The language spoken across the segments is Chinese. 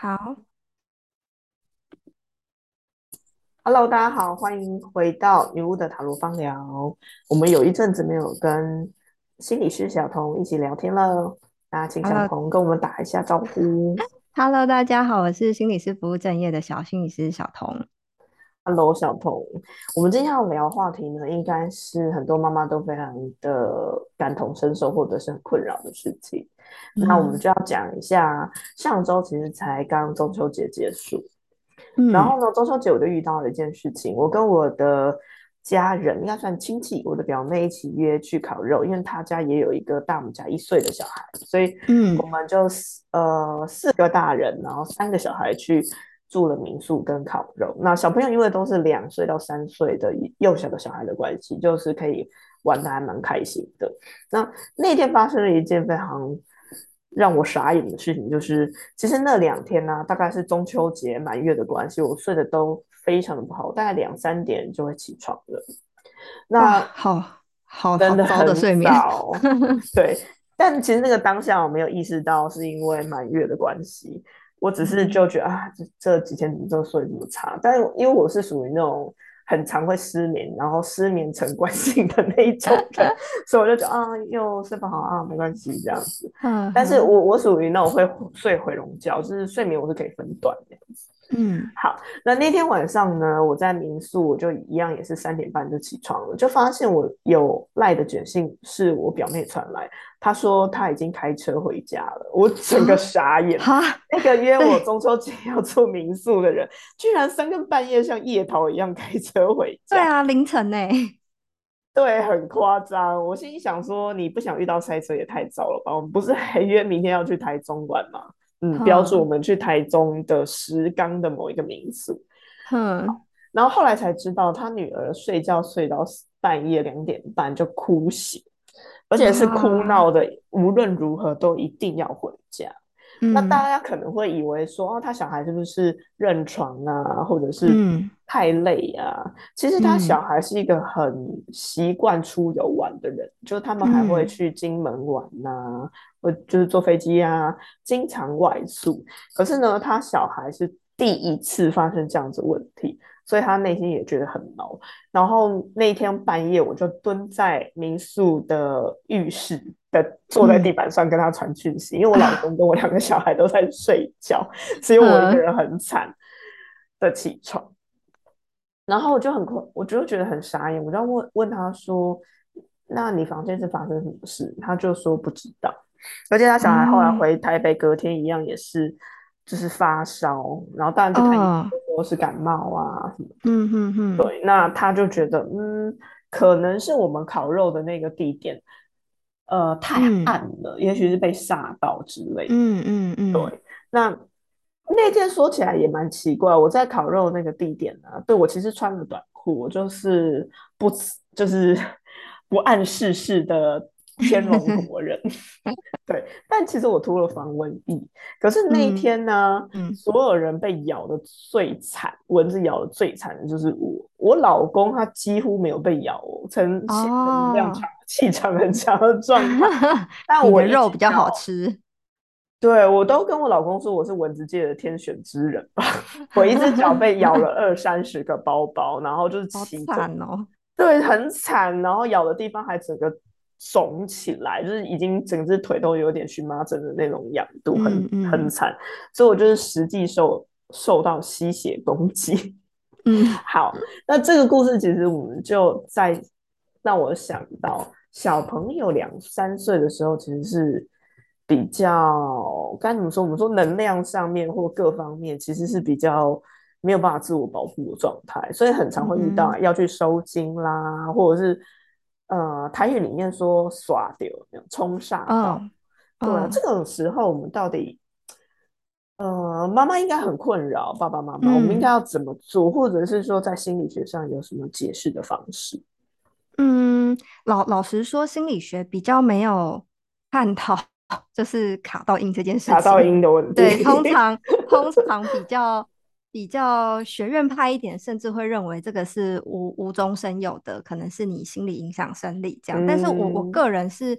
好 Hello，大家好，欢迎回到女巫的塔罗方聊。我们有一阵子没有跟心理师小童一起聊天了，那请小童跟我们打一下招呼。Hello，大家好，我是心理师服务正业的小心理师小童。Hello，小童，我们今天要聊的话题呢，应该是很多妈妈都非常的感同身受或者是很困扰的事情。那我们嗯。就要讲一下，上周其实才刚中秋节结束，然嗯后呢，中秋节我就遇到了一件事情，我跟我的家人应该算亲戚，我的表妹一起约去烤肉，因为她家也有一个大我们家一岁的小孩，所以我嗯，们就四呃四个大人，然后三个小孩去住了民宿跟烤肉。那小朋友因为都是两岁到三岁的幼小的小孩的关系，就是可以玩的还蛮开心的。那那天发生了一件非常让我傻眼的事情，就是其实那两天呢、大概是中秋节满月的关系，我睡得都非常的不好，大概两三点就会起床了。那好好的真的很睡眠。早，对。但其实那个当下我没有意识到是因为满月的关系，我只是嗯就觉得啊，这这几天怎么这睡这么差？但是因为我是属于那种很常会失眠，然后失眠成惯性的那一种人，所以我就觉得啊，又睡不好啊，没关系这样子。但是我我属于那种会睡回笼觉，就是睡眠我是可以分段的。嗯好，那那天晚上呢，我在民宿，我就一样也是三点半就起床了，就发现我有赖的卷信是我表妹传来，她说她已经开车回家了，我整个啊傻眼。哈，那个约我中秋节要住民宿的人，居然三更半夜像夜逃一样开车回家，对啊，凌晨呢。对，很夸张。我心里想说，你不想遇到塞车也太早了吧？我们不是还约明天要去台中玩吗？嗯，标注我们去台中的石冈的某一个民宿。哼然后后来才知道，他女儿睡觉睡到半夜两点半就哭醒，而且是哭啊，闹的，无论如何都一定要回家。那大嗯家可能会以为说，哦，他小孩是不是认床啊，或者是嗯太累啊？其实他小嗯孩是一个很习惯出游玩的人，就是他们还会嗯去金门玩呐、或就是坐飞机啊，经常外宿。可是呢，他小孩是第一次发生这样子问题，所以他内心也觉得很恼。然后那一天半夜，我就蹲在民宿的浴室的，坐在地嗯板上跟他传讯息，因为我老公啊，跟我两个小孩都在睡觉，只有我一个嗯人很惨的起床。然后我就很困，我就觉得很傻眼，我就要问问他说：“那你房间是发生什么事？”他就说不知道。而且他小孩后来嗯回台北，隔天一样也是就是发烧，然后当然就看医生哦，说是感冒啊什么。嗯哼哼，对，那他就觉得嗯，可能是我们烤肉的那个地点，呃，太嗯暗了，也许是被吓到之类的。嗯嗯嗯那那天说起来也蛮奇怪，我在烤肉那个地点呢、对我其实穿了短裤，我就是不就是 不谙世事的天龙国人，对。但其实我涂了防蚊液，可是那一嗯天呢，嗯所有人被咬的最惨，蚊子咬的最惨的就是我。我老公他几乎没有被咬哦，呈现能量哦，场、气场很强的状态。但你的我肉比较好吃。对，我都跟我老公说我是蚊子界的天选之人吧。我一只脚被咬了二三十个包包，然后就是好起肿，惨哦。对，很惨，然后咬的地方还整个肿起来，就是已经整只腿都有点荨麻疹的那种痒度，很很惨。所以我就是实际受受到吸血攻击。嗯 好，那这个故事其实我们就在让我想到，小朋友两三岁的时候，其实是比较该怎么说？我们说能量上面或各方面，其实是比较没有办法自我保护的状态，所以很常会遇到嗯要去收精啦，或者是呃台语里面说耍丢、冲煞到。嗯对啊，这嗯种时候我们到底呃，妈妈应该很困扰，爸爸妈妈，我们应该嗯要怎么做，或者是说在心理学上有什么解释的方式？嗯，老老实说，心理学比较没有探讨 就是卡到音这件事卡到。音的问题对，通。常通常比较比较学院派一点，甚至会认为这个是无无中生有的，可能是你心理影响生理这样。但是我我嗯。个人是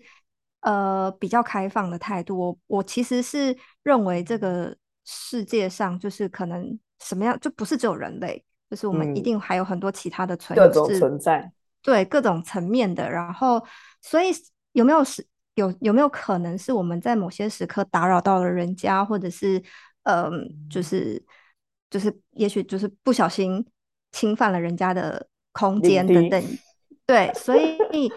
呃比较开放的态度，我我其实是认为这个世界上就是可能什么样，就不是只有人类，就是我们一定还有很多其他的存各种存在，对各种层面的。然后，所以有没有是有有没有可能是我们在某些时刻打扰到了人家，或者是嗯，就是就是也许就是不小心侵犯了人家的空间等等。对，所以。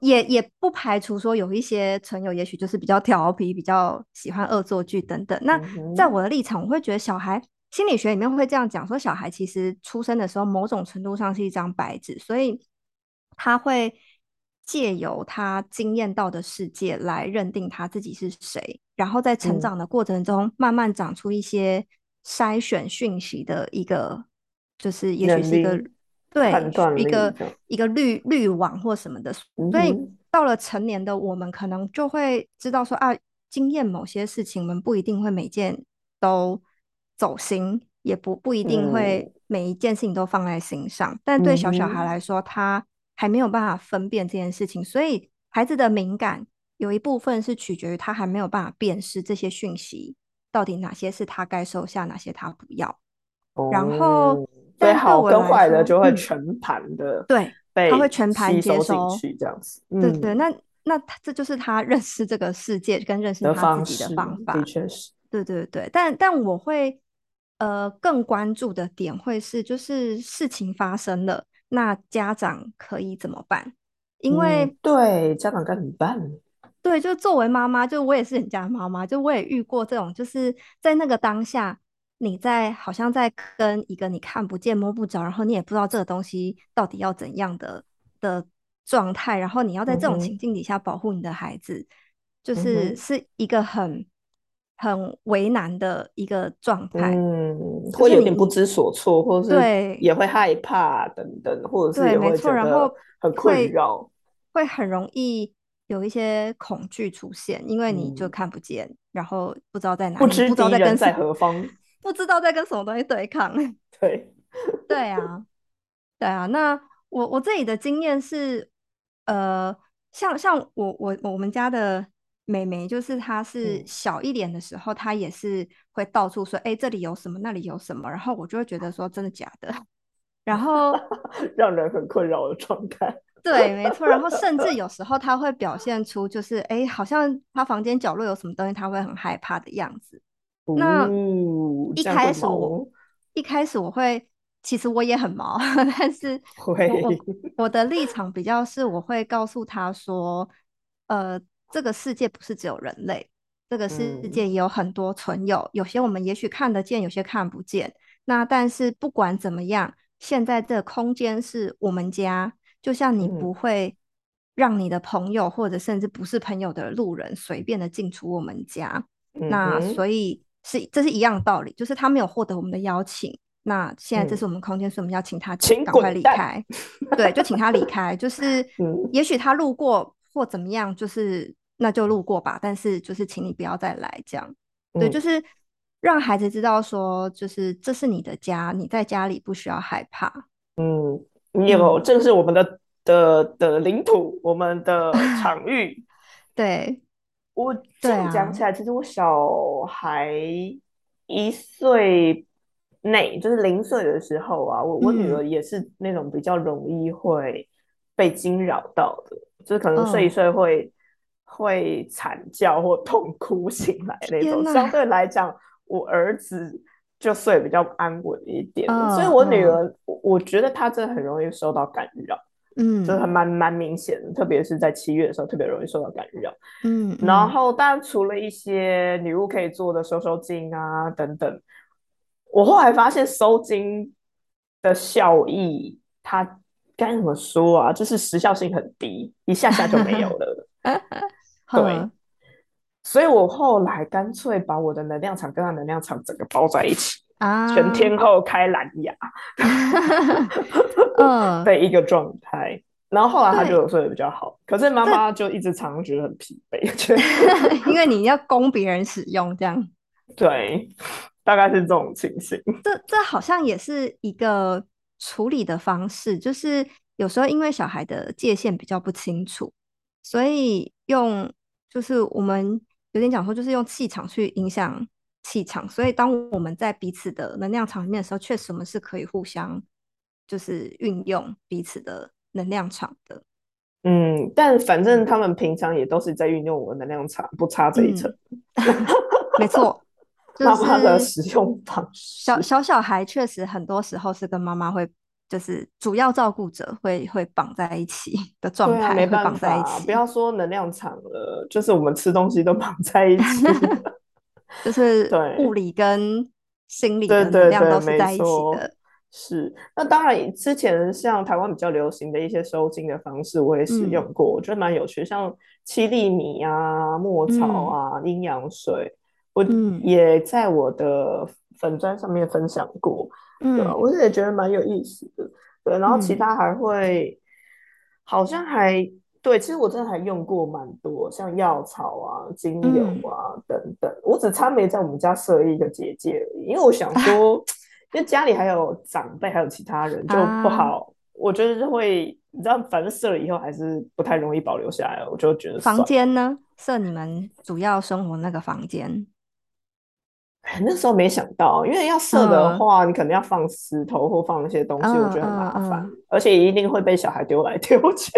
也也不排除说有一些存友，也许就是比较调皮，比较喜欢恶作剧等等。那在我的立场，我会觉得小孩心理学里面会这样讲，说小孩其实出生的时候，某种程度上是一张白纸，所以他会借由他经验到的世界来认定他自己是谁，然后在成长的过程中，慢慢长出一些筛选讯息的一个，就是也许是一个。对，一个一个滤滤网或什么的，所以到了成年的我们，可能就会知道说啊，经验某些事情，我们不一定会每件都走心，也不不一定会每一件事情都放在心上。但对小小孩来说，他还没有办法分辨这件事情，所以孩子的敏感有一部分是取决于他还没有办法辨识这些讯息到底哪些是他该收下，哪些他不要，然后。对好跟坏的就会全盘的，对，他会全盘接收进去这样子。对对，那那他这就是他认识这个世界跟认识他自己的方法，的确是。对对对，但但我会呃更关注的点会是，就是事情发生了，那家长可以怎么办？因为对家长该怎么办？对，就作为妈妈，就我也是人家妈妈，就我也遇过这种，就是在那个当下。你在好像在跟一个你看不见摸不着，然后你也不知道这个东西到底要怎样的的状态，然后你要在这种情境底下保护你的孩子，就是是一个很很为难的一个状态，嗯，会有点不知所措，或者是也会害怕等等，或者是对，没错，然后很困扰，会很容易有一些恐惧出现，因为你就看不见，然后不知道在哪，不知道在跟在何方。不知道在跟什么东西对抗。对，对啊，对啊。那我我自己的经验是，呃，像像我我我们家的美眉，就是她是小一点的时候，她也是会到处说，哎，这里有什么，那里有什么，然后我就会觉得说，真的假的？然后让人很困扰的状态。对，没错。然后甚至有时候他会表现出，就是哎，好像他房间角落有什么东西，他会很害怕的样子。那一开始我一开始我会，其实我也很毛，但是我我的立场比较是，我会告诉他说，呃，这个世界不是只有人类，这个世界也有很多存有，有些我们也许看得见，有些看不见。那但是不管怎么样，现在这空间是我们家，就像你不会让你的朋友或者甚至不是朋友的路人随便的进出我们家，那所以。是，这是一样的道理，就是他没有获得我们的邀请，那现在这是我们空间，所以我们要请他赶快离开。对，就请他离开。就是，也许他路过或怎么样，就是那就路过吧。但是就是，请你不要再来这样。对，就是让孩子知道说，就是这是你的家，你在家里不需要害怕。嗯，你有，这个是我们的的的领土，我们的 场域。对。我这样讲起来，其实我小孩一岁内，就是零岁的时候啊，我我女儿也是那种比较容易会被惊扰到的，就是可能睡一睡会会惨叫或痛哭醒来那种。相对来讲，我儿子就睡比较安稳一点，所以我女儿，我觉得她真的很容易受到干扰。嗯，就是还蛮蛮明显的，特别是在七月的时候，特别容易受到干扰。嗯，然后当然除了一些女巫可以做的收收精啊等等，我后来发现收精的效益，它该怎么说啊？就是时效性很低，一下下就没有了。对，所以我后来干脆把我的能量场跟他能量场整个包在一起。啊，全天候开蓝牙，嗯，的一个状态。然后后来他就有睡得比较好，可是妈妈就一直常常觉得很疲惫，因为你要供别人使用，这样。对，大概是这种情形。这这好像也是一个处理的方式，就是有时候因为小孩的界限比较不清楚，所以用就是我们有点讲说，就是用气场去影响。气场，所以当我们在彼此的能量场里面的时候，确实我们是可以互相就是运用彼此的能量场的。嗯，但反正他们平常也都是在运用我的能量场，不差这一层。没错，妈妈的使用方式。小小小孩确实很多时候是跟妈妈会。就是主要照顾者会会绑在一起的状态，没办法，不要说能量场了，就是我们吃东西都绑在一起，就是对物理跟心理的能量都是在一起的。是，那当然，之前像台湾比较流行的一些收精的方式，我也使用过，我觉得蛮有趣，像七粒米啊、墨草啊、阴阳水，我也在我的粉砖上面分享过。对啊，我也觉得蛮有意思的。对，然后其他还会，好像还对，其实我真的还用过蛮多，像药草啊、精油啊等等。我只差没在我们家设一个结界而已，因为我想说，因为家里还有长辈，还有其他人，就不好。我觉得就会，你知道，反正设了以后还是不太容易保留下来。我就觉得房间呢，设你们主要生活那个房间。那时候没想到，因为要设的话，你可能要放石头或放一些东西，我觉得很麻烦，而且一定会被小孩丢来丢去。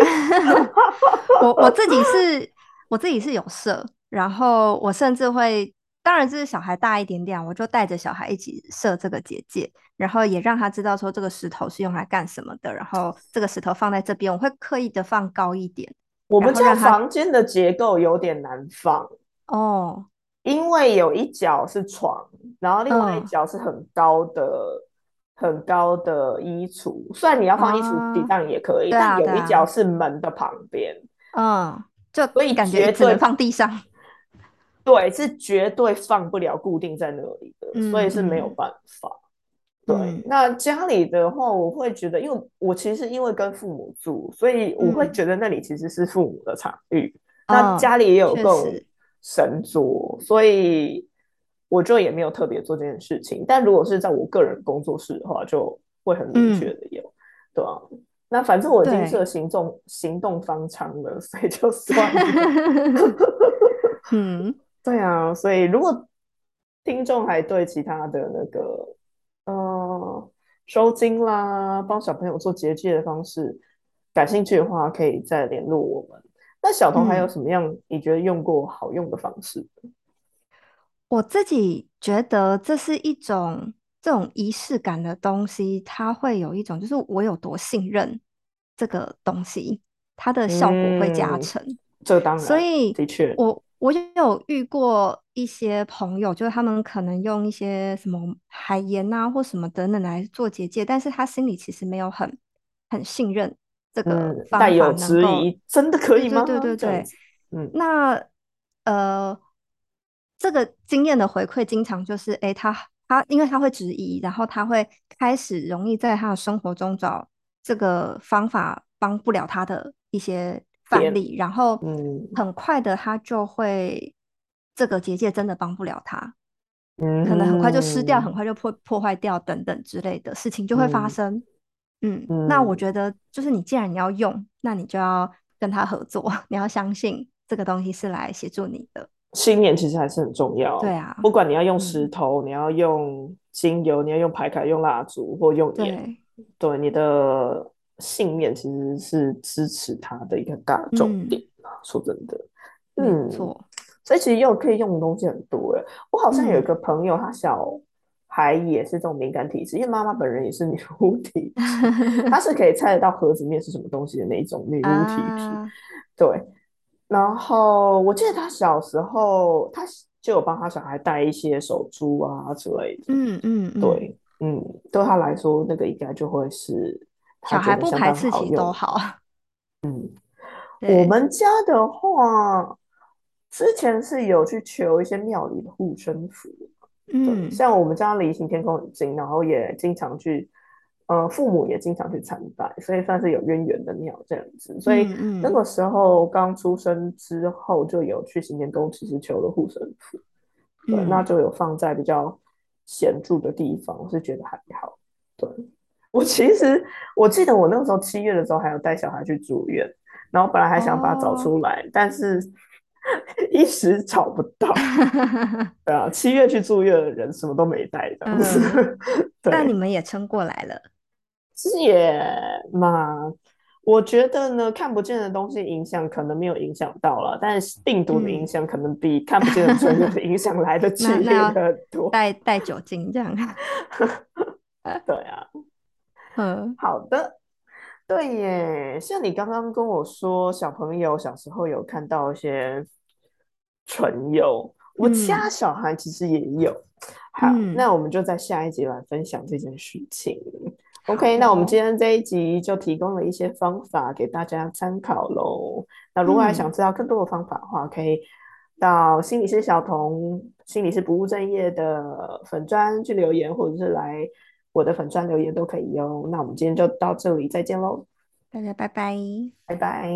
我我自己是，我自己是有设，然后我甚至会，当然就是小孩大一点点，我就带着小孩一起设这个结界，然后也让他知道说这个石头是用来干什么的，然后这个石头放在这边，我会刻意的放高一点。我们家房间的结构有点难放哦。因为有一角是床，然后另外一角是很高的、很高的衣橱。虽然你要放衣橱底上也可以，但有一角是门的旁边。嗯，就所以感觉只能放地上。对，是绝对放不了，固定在那里的，所以是没有办法。对，那家里的话，我会觉得，因为我其实因为跟父母住，所以我会觉得那里其实是父母的场域。那家里也有够。神作，所以我就也没有特别做这件事情。但如果是在我个人工作室的话，就会很明确的有，对啊。那反正我已经是行动行动方长了，所以就算了。嗯，对啊。所以如果听众还对其他的那个呃收金啦，帮小朋友做结界的方式感兴趣的话，可以再联络我们。那小童还有什么样你觉得用过好用的方式？我自己觉得这是一种这种仪式感的东西，它会有一种就是我有多信任这个东西，它的效果会加成。这当然，所以的确，我我有遇过一些朋友，就是他们可能用一些什么海盐啊或什么等等来做结界，但是他心里其实没有很很信任。这个带有质疑，真的可以吗？对对对，嗯，那呃，这个经验的回馈经常就是，哎，他他因为他会质疑，然后他会开始容易在他的生活中找这个方法帮不了他的一些范例，然后嗯，很快的他就会这个结界真的帮不了他，嗯，可能很快就失掉，很快就破破坏掉等等之类的事情就会发生。嗯，那我觉得就是你既然你要用，那你就要跟他合作，你要相信这个东西是来协助你的。信念其实还是很重要。对啊，不管你要用石头，你要用精油，你要用牌卡、用蜡烛或用盐，对你的信念其实是支持它的一个大重点说真的，嗯，错。所以其实用可以用的东西很多诶。我好像有一个朋友，他小。还也是这种敏感体质，因为妈妈本人也是女巫体质，她是可以猜得到盒子里面是什么东西的那一种女巫体质。对，然后我记得她小时候，她就有帮她小孩戴一些手珠啊之类的。嗯嗯，对，嗯，对她来说，那个应该就会是小孩不排斥起都好。嗯，我们家的话，之前是有去求一些庙里的护身符。嗯，像我们家离行天空很近，然后也经常去，呃，父母也经常去参拜，所以算是有渊源的庙这样子。所以那个时候刚出生之后，就有去行天宫，其实求了护身符，对，那就有放在比较显著的地方，我是觉得还好。对，我其实我记得我那个时候七月的时候还有带小孩去住院，然后本来还想把它找出来，但是一时找不到。对啊，七月去住院的人什么都没带，这样子。但你对，们也撑过来了。其实也嘛，我觉得呢，看不见的东西影响可能没有影响到了，但是病毒的影嗯，响可能比看不见的春月的影响来的剧 烈的多。带带酒精这样。对啊，嗯好的。对耶，像你刚刚跟我说，小朋友小时候有看到一些唇釉，我家嗯小孩其实也有。好，嗯，那我们就在下一集来分享这件事情。OK，那我们哦。今天这一集就提供了一些方法给大家参考喽。那如果还想嗯，知道更多的方法的话，可以到心理师小童、心理师不务正业的粉专去留言，或者是来我的粉专留言都可以哟。那我们今天就到这里，再见喽，大家拜拜。拜拜。